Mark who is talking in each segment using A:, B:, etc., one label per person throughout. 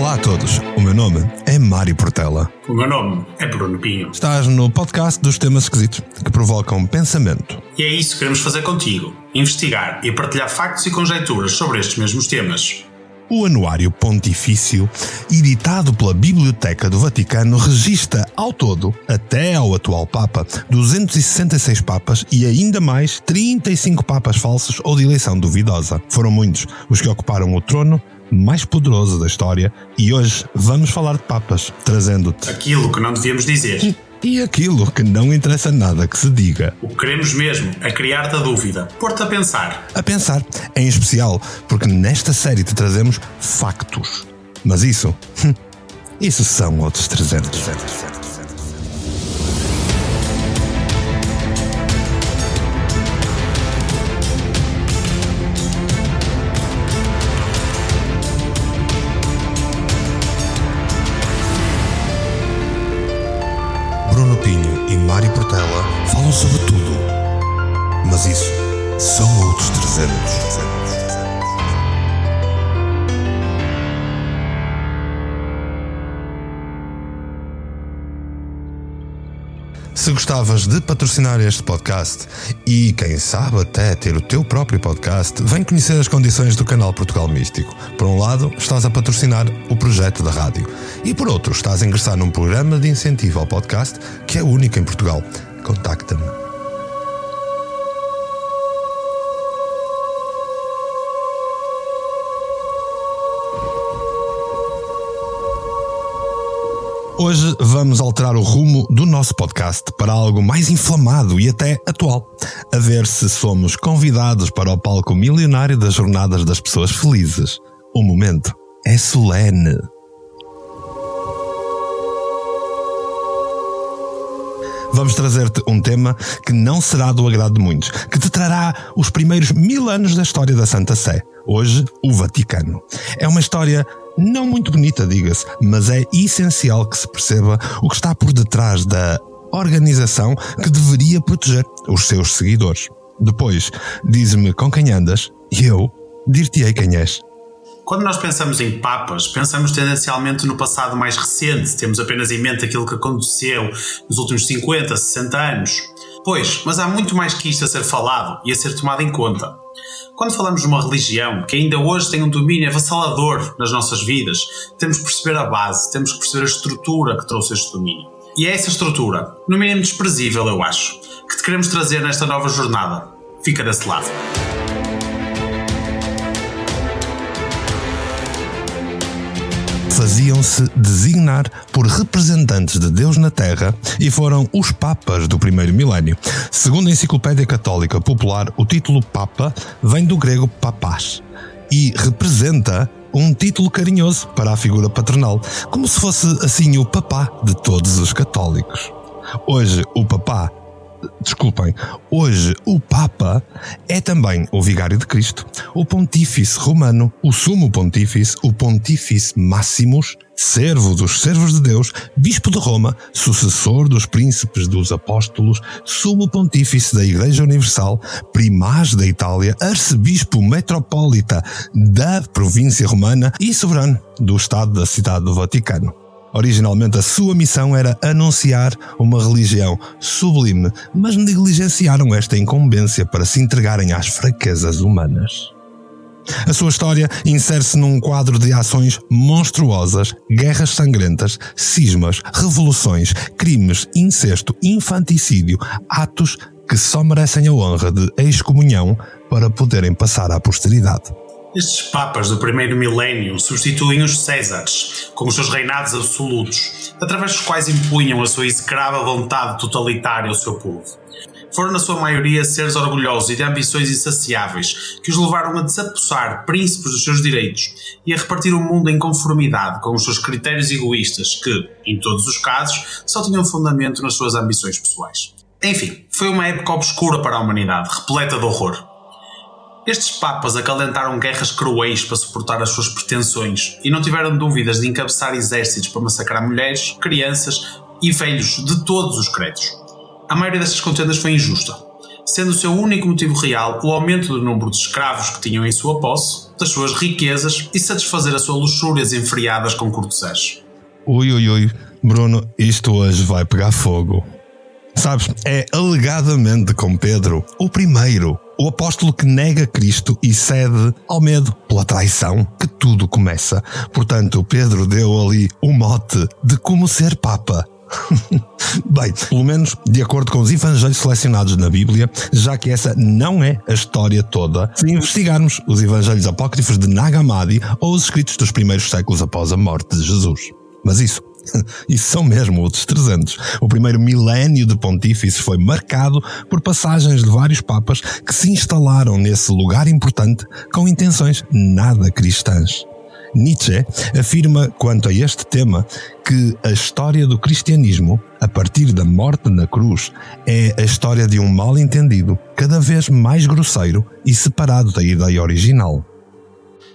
A: Olá a todos, o meu nome é Mário Portela.
B: O meu nome é Bruno Pinho.
A: Estás no podcast dos temas esquisitos que provocam pensamento.
B: E é isso que queremos fazer contigo: investigar e partilhar factos e conjecturas sobre estes mesmos temas.
A: O Anuário Pontifício, editado pela Biblioteca do Vaticano, registra ao todo, até ao atual Papa, 266 papas e ainda mais 35 papas falsos ou de eleição duvidosa. Foram muitos os que ocuparam o trono mais poderoso da história e hoje vamos falar de papas, trazendo-te.
B: Aquilo que não devíamos dizer.
A: E, e aquilo que não interessa nada que se diga.
B: O que queremos mesmo é criar-te a dúvida, pôr-te a pensar.
A: A pensar, em especial, porque nesta série te trazemos factos. Mas isso, isso são outros 300. 300, 300. Falam sobre tudo. Mas isso são outros 300. Se gostavas de patrocinar este podcast e, quem sabe, até ter o teu próprio podcast, vem conhecer as condições do canal Portugal Místico. Por um lado, estás a patrocinar o projeto da rádio e, por outro, estás a ingressar num programa de incentivo ao podcast que é único em Portugal. Contacta-me. Hoje vamos alterar o rumo do nosso podcast para algo mais inflamado e até atual. A ver se somos convidados para o palco milionário das Jornadas das Pessoas Felizes. O momento é solene. Vamos trazer-te um tema que não será do agrado de muitos, que te trará os primeiros mil anos da história da Santa Sé. Hoje, o Vaticano. É uma história não muito bonita, diga-se, mas é essencial que se perceba o que está por detrás da organização que deveria proteger os seus seguidores. Depois, diz-me com quem andas e eu dir-te-ei quem és.
B: Quando nós pensamos em papas, pensamos tendencialmente no passado mais recente, temos apenas em mente aquilo que aconteceu nos últimos 50, 60 anos. Pois, mas há muito mais que isto a ser falado e a ser tomado em conta. Quando falamos de uma religião que ainda hoje tem um domínio avassalador nas nossas vidas, temos que perceber a base, temos que perceber a estrutura que trouxe este domínio. E é essa estrutura, no mínimo desprezível, eu acho, que te queremos trazer nesta nova jornada. Fica desse lado.
A: Faziam-se designar por representantes de Deus na Terra e foram os Papas do primeiro milénio. Segundo a Enciclopédia Católica Popular, o título Papa vem do grego papás e representa um título carinhoso para a figura paternal, como se fosse assim o papá de todos os católicos. Hoje, o papá desculpem, hoje o Papa é também o Vigário de Cristo, o Pontífice Romano, o Sumo Pontífice, o Pontífice Máximos, servo dos servos de Deus, Bispo de Roma, sucessor dos príncipes dos apóstolos, Sumo Pontífice da Igreja Universal, Primaz da Itália, Arcebispo Metropolita da província romana e soberano do Estado da Cidade do Vaticano. Originalmente, a sua missão era anunciar uma religião sublime, mas negligenciaram esta incumbência para se entregarem às fraquezas humanas. A sua história insere-se num quadro de ações monstruosas, guerras sangrentas, cismas, revoluções, crimes, incesto, infanticídio, atos que só merecem a honra de excomunhão para poderem passar à posteridade.
B: Estes papas do primeiro milénio substituem os Césares, com os seus reinados absolutos, através dos quais impunham a sua execrável vontade totalitária ao seu povo. Foram, na sua maioria, seres orgulhosos e de ambições insaciáveis que os levaram a desapossar príncipes dos seus direitos e a repartir o mundo em conformidade com os seus critérios egoístas que, em todos os casos, só tinham fundamento nas suas ambições pessoais. Enfim, foi uma época obscura para a humanidade, repleta de horror. Estes papas acalentaram guerras cruéis para suportar as suas pretensões e não tiveram dúvidas de encabeçar exércitos para massacrar mulheres, crianças e velhos de todos os credos. A maioria destas contendas foi injusta. sendo o seu único motivo real o aumento do número de escravos que tinham em sua posse, das suas riquezas e satisfazer a sua luxúria enfriadas com cortesãs.
A: Ui, ui, ui, Bruno, isto hoje vai pegar fogo. Sabes, é alegadamente com Pedro o primeiro, o apóstolo que nega Cristo e cede ao medo pela traição que tudo começa. Portanto, Pedro deu ali o mote de como ser Papa. Bem, pelo menos de acordo com os evangelhos selecionados na Bíblia, já que essa não é a história toda, se investigarmos os evangelhos apócrifos de Nag Hammadi ou os escritos dos primeiros séculos após a morte de Jesus. Mas isso Isso são mesmo outros 300. O primeiro milénio de pontífices foi marcado por passagens de vários papas que se instalaram nesse lugar importante com intenções nada cristãs. Nietzsche afirma quanto a este tema que a história do cristianismo, a partir da morte na cruz, é a história de um mal-entendido cada vez mais grosseiro e separado da ideia original.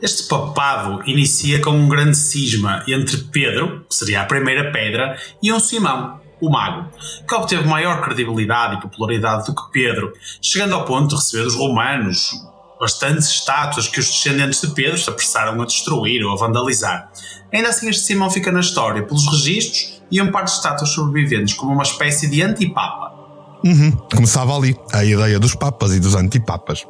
B: Este papado inicia com um grande cisma entre Pedro, que seria a primeira pedra, e um Simão, o mago, que obteve maior credibilidade e popularidade do que Pedro, chegando ao ponto de receber dos romanos bastantes estátuas que os descendentes de Pedro se apressaram a destruir ou a vandalizar. Ainda assim, este Simão fica na história pelos registros e um par de estátuas sobreviventes como uma espécie de antipapa.
A: Uhum. Começava ali a ideia dos papas e dos antipapas.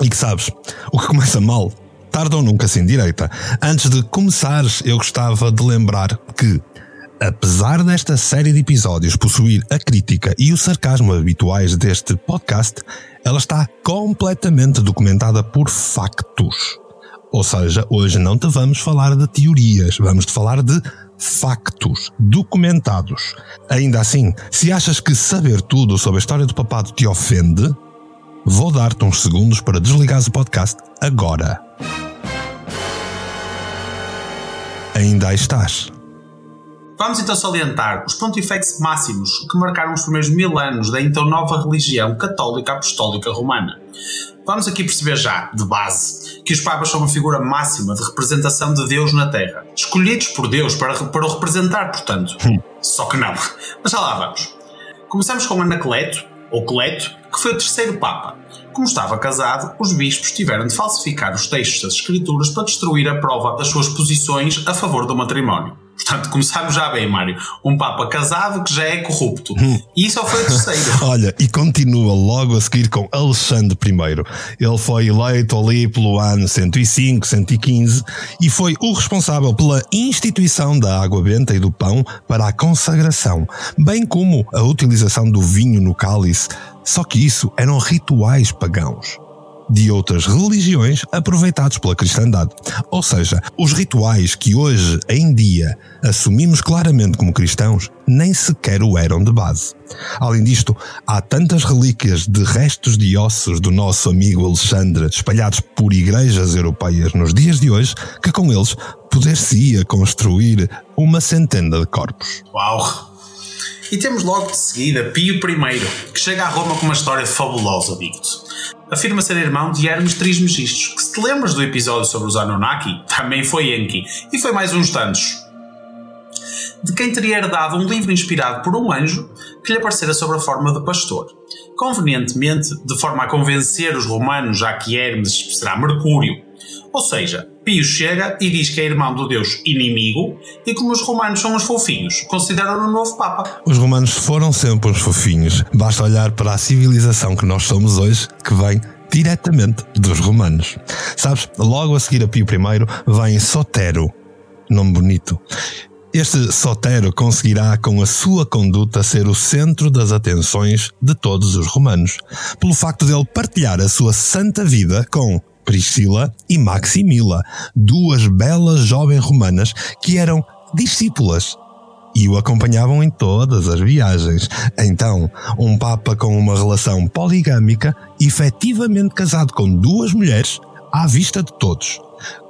A: E que sabes, o que começa mal tarde ou nunca sem direita. Antes de começares, eu gostava de lembrar que, apesar desta série de episódios possuir a crítica e o sarcasmo habituais deste podcast, ela está completamente documentada por factos. Ou seja, hoje não te vamos falar de teorias, vamos te falar de factos documentados. Ainda assim, se achas que saber tudo sobre a história do papado te ofende, vou dar-te uns segundos para desligares o podcast agora. Ainda aí estás.
B: Vamos então salientar os pontifex máximos que marcaram os primeiros mil anos da então nova religião católica apostólica romana. Vamos aqui perceber já, de base, que os papas são uma figura máxima de representação de Deus na Terra, escolhidos por Deus para, para o representar, portanto. Hum. Só que não. Mas já lá vamos. Começamos com Anacleto, ou Cleto, que foi o terceiro Papa. Como estava casado, os bispos tiveram de falsificar os textos das Escrituras para destruir a prova das suas posições a favor do matrimónio. Portanto, começámos já bem, Mário. Um Papa casado que já é corrupto. E só foi o terceiro.
A: Olha, e continua logo a seguir com Alexandre I. Ele foi eleito ali pelo ano 105, 115 e foi o responsável pela instituição da água benta e do pão para a consagração, bem como a utilização do vinho no cálice. Só que isso eram rituais pagãos de outras religiões aproveitados pela cristandade. Ou seja, os rituais que hoje em dia assumimos claramente como cristãos nem sequer o eram de base. Além disto, há tantas relíquias de restos de ossos do nosso amigo Alexandre espalhados por igrejas europeias nos dias de hoje que com eles poder-se-ia construir uma centena de corpos.
B: Uau! E temos logo de seguida Pio I, que chega a Roma com uma história fabulosa, digo-te afirma ser irmão de Hermes Trismegistos, que se te lembras do episódio sobre os Anunnaki, também foi Enki, e foi mais uns tantos. De quem teria herdado um livro inspirado por um anjo que lhe aparecera sob a forma de pastor. Convenientemente, de forma a convencer os romanos, já que Hermes será Mercúrio. Ou seja, Pio chega e diz que é irmão do deus inimigo e como os romanos são os fofinhos, consideram-no novo Papa.
A: Os romanos foram sempre os fofinhos. Basta olhar para a civilização que nós somos hoje, que vem diretamente dos romanos. Sabes, logo a seguir a Pio I vem Sotero, nome bonito. Este Sotero conseguirá, com a sua conduta, ser o centro das atenções de todos os romanos, pelo facto de ele partilhar a sua santa vida com Priscila e Maximila, duas belas jovens romanas que eram discípulas e o acompanhavam em todas as viagens. Então, um Papa com uma relação poligâmica, efetivamente casado com duas mulheres, à vista de todos.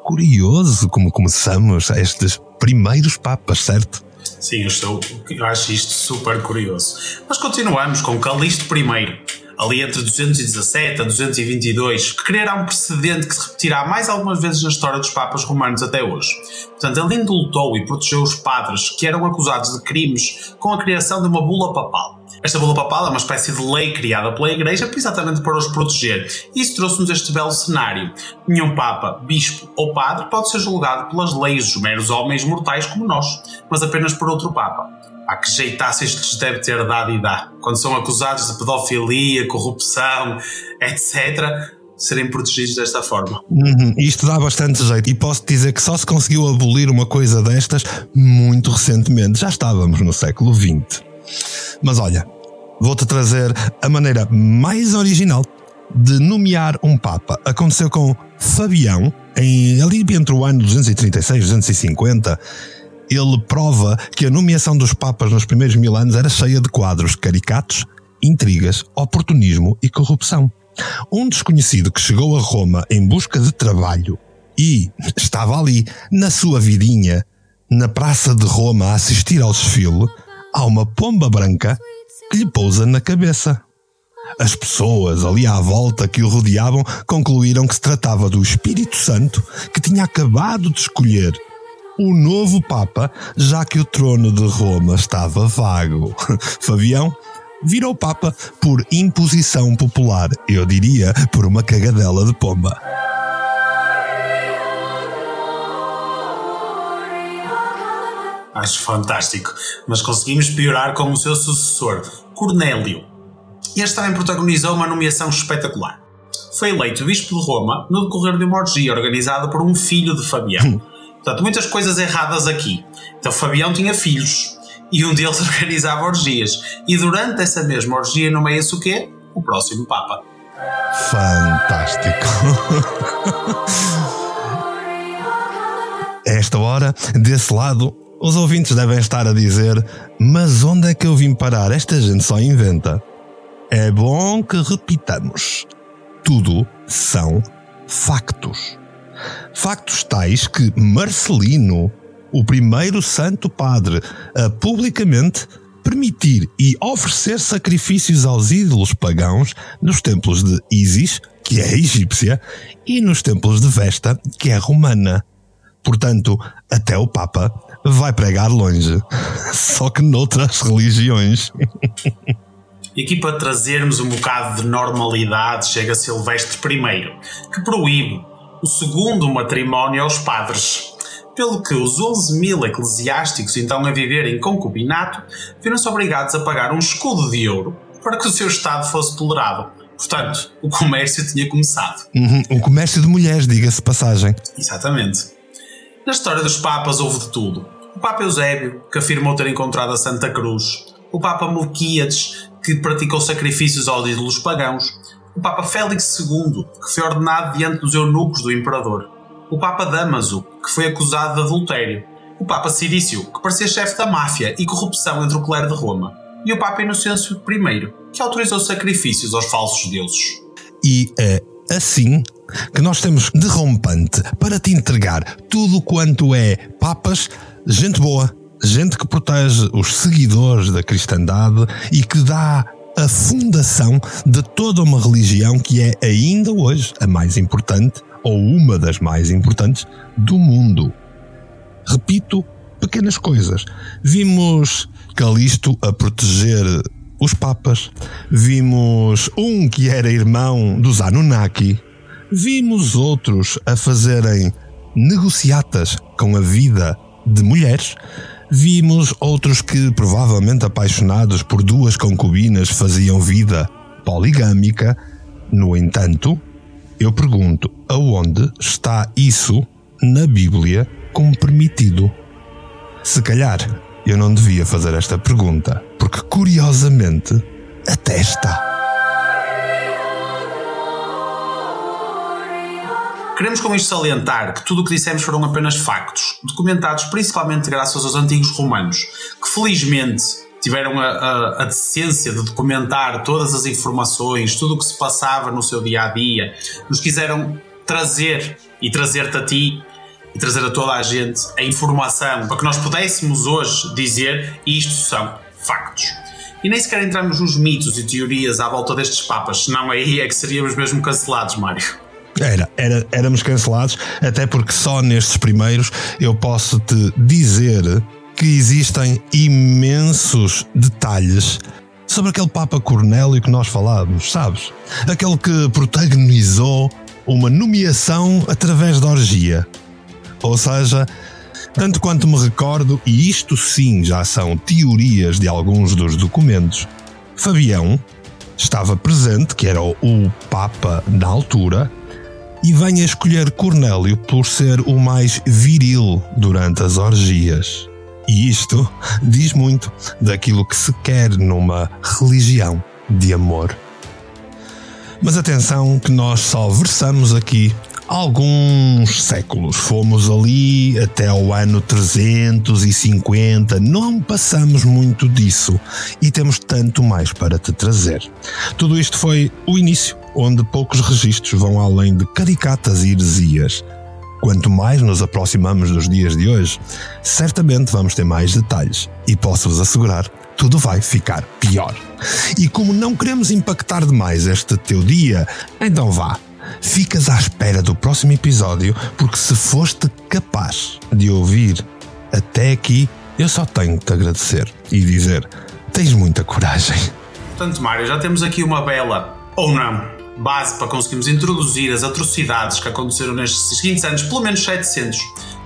A: Curioso como começamos estes primeiros Papas, certo?
B: Sim, eu, estou, eu acho isto super curioso. Mas continuamos com Calixto I ali entre 217 a 222, que criará um precedente que se repetirá mais algumas vezes na história dos Papas romanos até hoje. Portanto, ele indultou e protegeu os padres que eram acusados de crimes com a criação de uma bula papal. Esta bula papal é uma espécie de lei criada pela Igreja exatamente para os proteger. Isso trouxe-nos este belo cenário. Nenhum Papa, Bispo ou Padre pode ser julgado pelas leis dos meros homens mortais como nós, mas apenas por outro Papa. Há que isto lhes deve ter dado e dá. Quando são acusados de pedofilia, corrupção, etc., serem protegidos desta forma.
A: Uhum. Isto dá bastante jeito. E posso dizer que só se conseguiu abolir uma coisa destas muito recentemente. Já estávamos no século XX. Mas olha, vou-te trazer a maneira mais original de nomear um Papa. Aconteceu com Fabião, em, ali entre o ano 236 e 250. Ele prova que a nomeação dos Papas nos primeiros mil anos era cheia de quadros caricatos, intrigas, oportunismo e corrupção. Um desconhecido que chegou a Roma em busca de trabalho e estava ali, na sua vidinha, na Praça de Roma, a assistir ao desfile, há uma pomba branca que lhe pousa na cabeça. As pessoas ali à volta que o rodeavam concluíram que se tratava do Espírito Santo que tinha acabado de escolher o novo Papa, já que o trono de Roma estava vago. Fabião virou Papa por imposição popular, eu diria por uma cagadela de pomba.
B: Acho fantástico. Mas conseguimos piorar com o seu sucessor, Cornélio. Este também protagonizou uma nomeação espetacular. Foi eleito bispo de Roma no decorrer de uma orgia organizada por um filho de Fabião. Portanto, muitas coisas erradas aqui. Então, Fabião tinha filhos e um deles organizava orgias. E durante essa mesma orgia nomeia-se o quê? O próximo Papa.
A: Fantástico! Esta hora, desse lado, os ouvintes devem estar a dizer: Mas onde é que eu vim parar? Esta gente só inventa. É bom que repitamos. Tudo são factos. Factos tais que Marcelino, o primeiro santo padre a publicamente permitir e oferecer sacrifícios aos ídolos pagãos nos templos de Isis, que é egípcia, e nos templos de Vesta, que é romana. Portanto, até o Papa vai pregar longe, só que noutras religiões.
B: E aqui para trazermos um bocado de normalidade chega Silvestre I, que proíbe o segundo matrimónio aos padres, pelo que os 11 mil eclesiásticos então a viver em concubinato viram-se obrigados a pagar um escudo de ouro para que o seu estado fosse tolerado. Portanto, o comércio tinha começado.
A: Uhum, o comércio de mulheres, diga-se passagem.
B: Exatamente. Na história dos Papas houve de tudo. O Papa Eusébio, que afirmou ter encontrado a Santa Cruz, o Papa Melquíades, que praticou sacrifícios aos ídolos pagãos, o Papa Félix II, que foi ordenado diante dos eunucos do imperador, o Papa Damaso, que foi acusado de adultério, o Papa Cirício, que parecia chefe da máfia e corrupção entre o clero de Roma, e o Papa Inocêncio I, que autorizou sacrifícios aos falsos deuses.
A: E é assim que nós temos de rompante para te entregar tudo quanto é papas, gente boa, gente que protege os seguidores da cristandade e que dá a fundação de toda uma religião que é ainda hoje a mais importante ou uma das mais importantes do mundo. Repito, pequenas coisas. Vimos Calisto a proteger os papas, vimos um que era irmão dos Anunnaki, vimos outros a fazerem negociatas com a vida de mulheres, vimos outros que, provavelmente apaixonados por duas concubinas, faziam vida poligâmica. No entanto, eu pergunto: aonde está isso na Bíblia como permitido? Se calhar eu não devia fazer esta pergunta, porque curiosamente até está.
B: Queremos com isto salientar que tudo o que dissemos foram apenas factos, documentados principalmente graças aos antigos romanos, que felizmente tiveram a, a, a, decência de documentar todas as informações, tudo o que se passava no seu dia a dia, nos quiseram trazer e trazer-te a ti e trazer a toda a gente a informação para que nós pudéssemos hoje dizer isto são factos. E nem sequer entramos nos mitos e teorias à volta destes papas, senão aí é que seríamos mesmo cancelados, Mário.
A: Era, era, éramos cancelados, até porque só nestes primeiros eu posso te dizer que existem imensos detalhes sobre aquele Papa Cornélio que nós falávamos, sabes? Aquele que protagonizou uma nomeação através da orgia. Ou seja, tanto quanto me recordo, e isto sim já são teorias de alguns dos documentos, Fabião estava presente, que era o Papa na altura, e vem a escolher Cornélio por ser o mais viril durante as orgias. E isto diz muito daquilo que se quer numa religião de amor. Mas atenção que nós só versamos aqui alguns séculos. Fomos ali até ao ano 350, não passamos muito disso e temos tanto mais para te trazer. Tudo isto foi o início, onde poucos registros vão além de caricatas e heresias. Quanto mais nos aproximamos dos dias de hoje, certamente vamos ter mais detalhes e posso-vos assegurar tudo vai ficar pior. E como não queremos impactar demais este teu dia, então vá, ficas à espera do próximo episódio, porque se foste capaz de ouvir até aqui, eu só tenho que te agradecer e dizer: tens muita coragem.
B: Portanto, Mário, já temos aqui uma bela, ou não, base para conseguirmos introduzir as atrocidades que aconteceram nestes seguintes anos, pelo menos 700,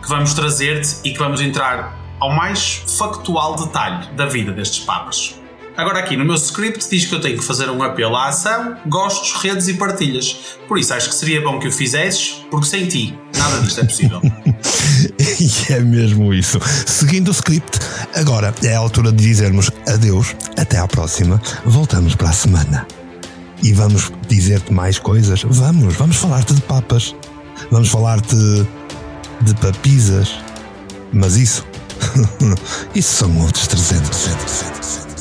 B: que vamos trazer-te e que vamos entrar ao mais factual detalhe da vida destes papas. Agora aqui no meu script diz que eu tenho que fazer um apelo à ação, gostos, redes e partilhas. Por isso acho que seria bom que o fizesses, porque sem ti nada disto é possível.
A: e é mesmo isso. Seguindo o script, agora é a altura de dizermos adeus, até à próxima, voltamos para a semana. E vamos dizer-te mais coisas? Vamos, vamos falar-te de papas. Vamos falar-te de papisas. Mas isso, isso são outros 300, 300, 300.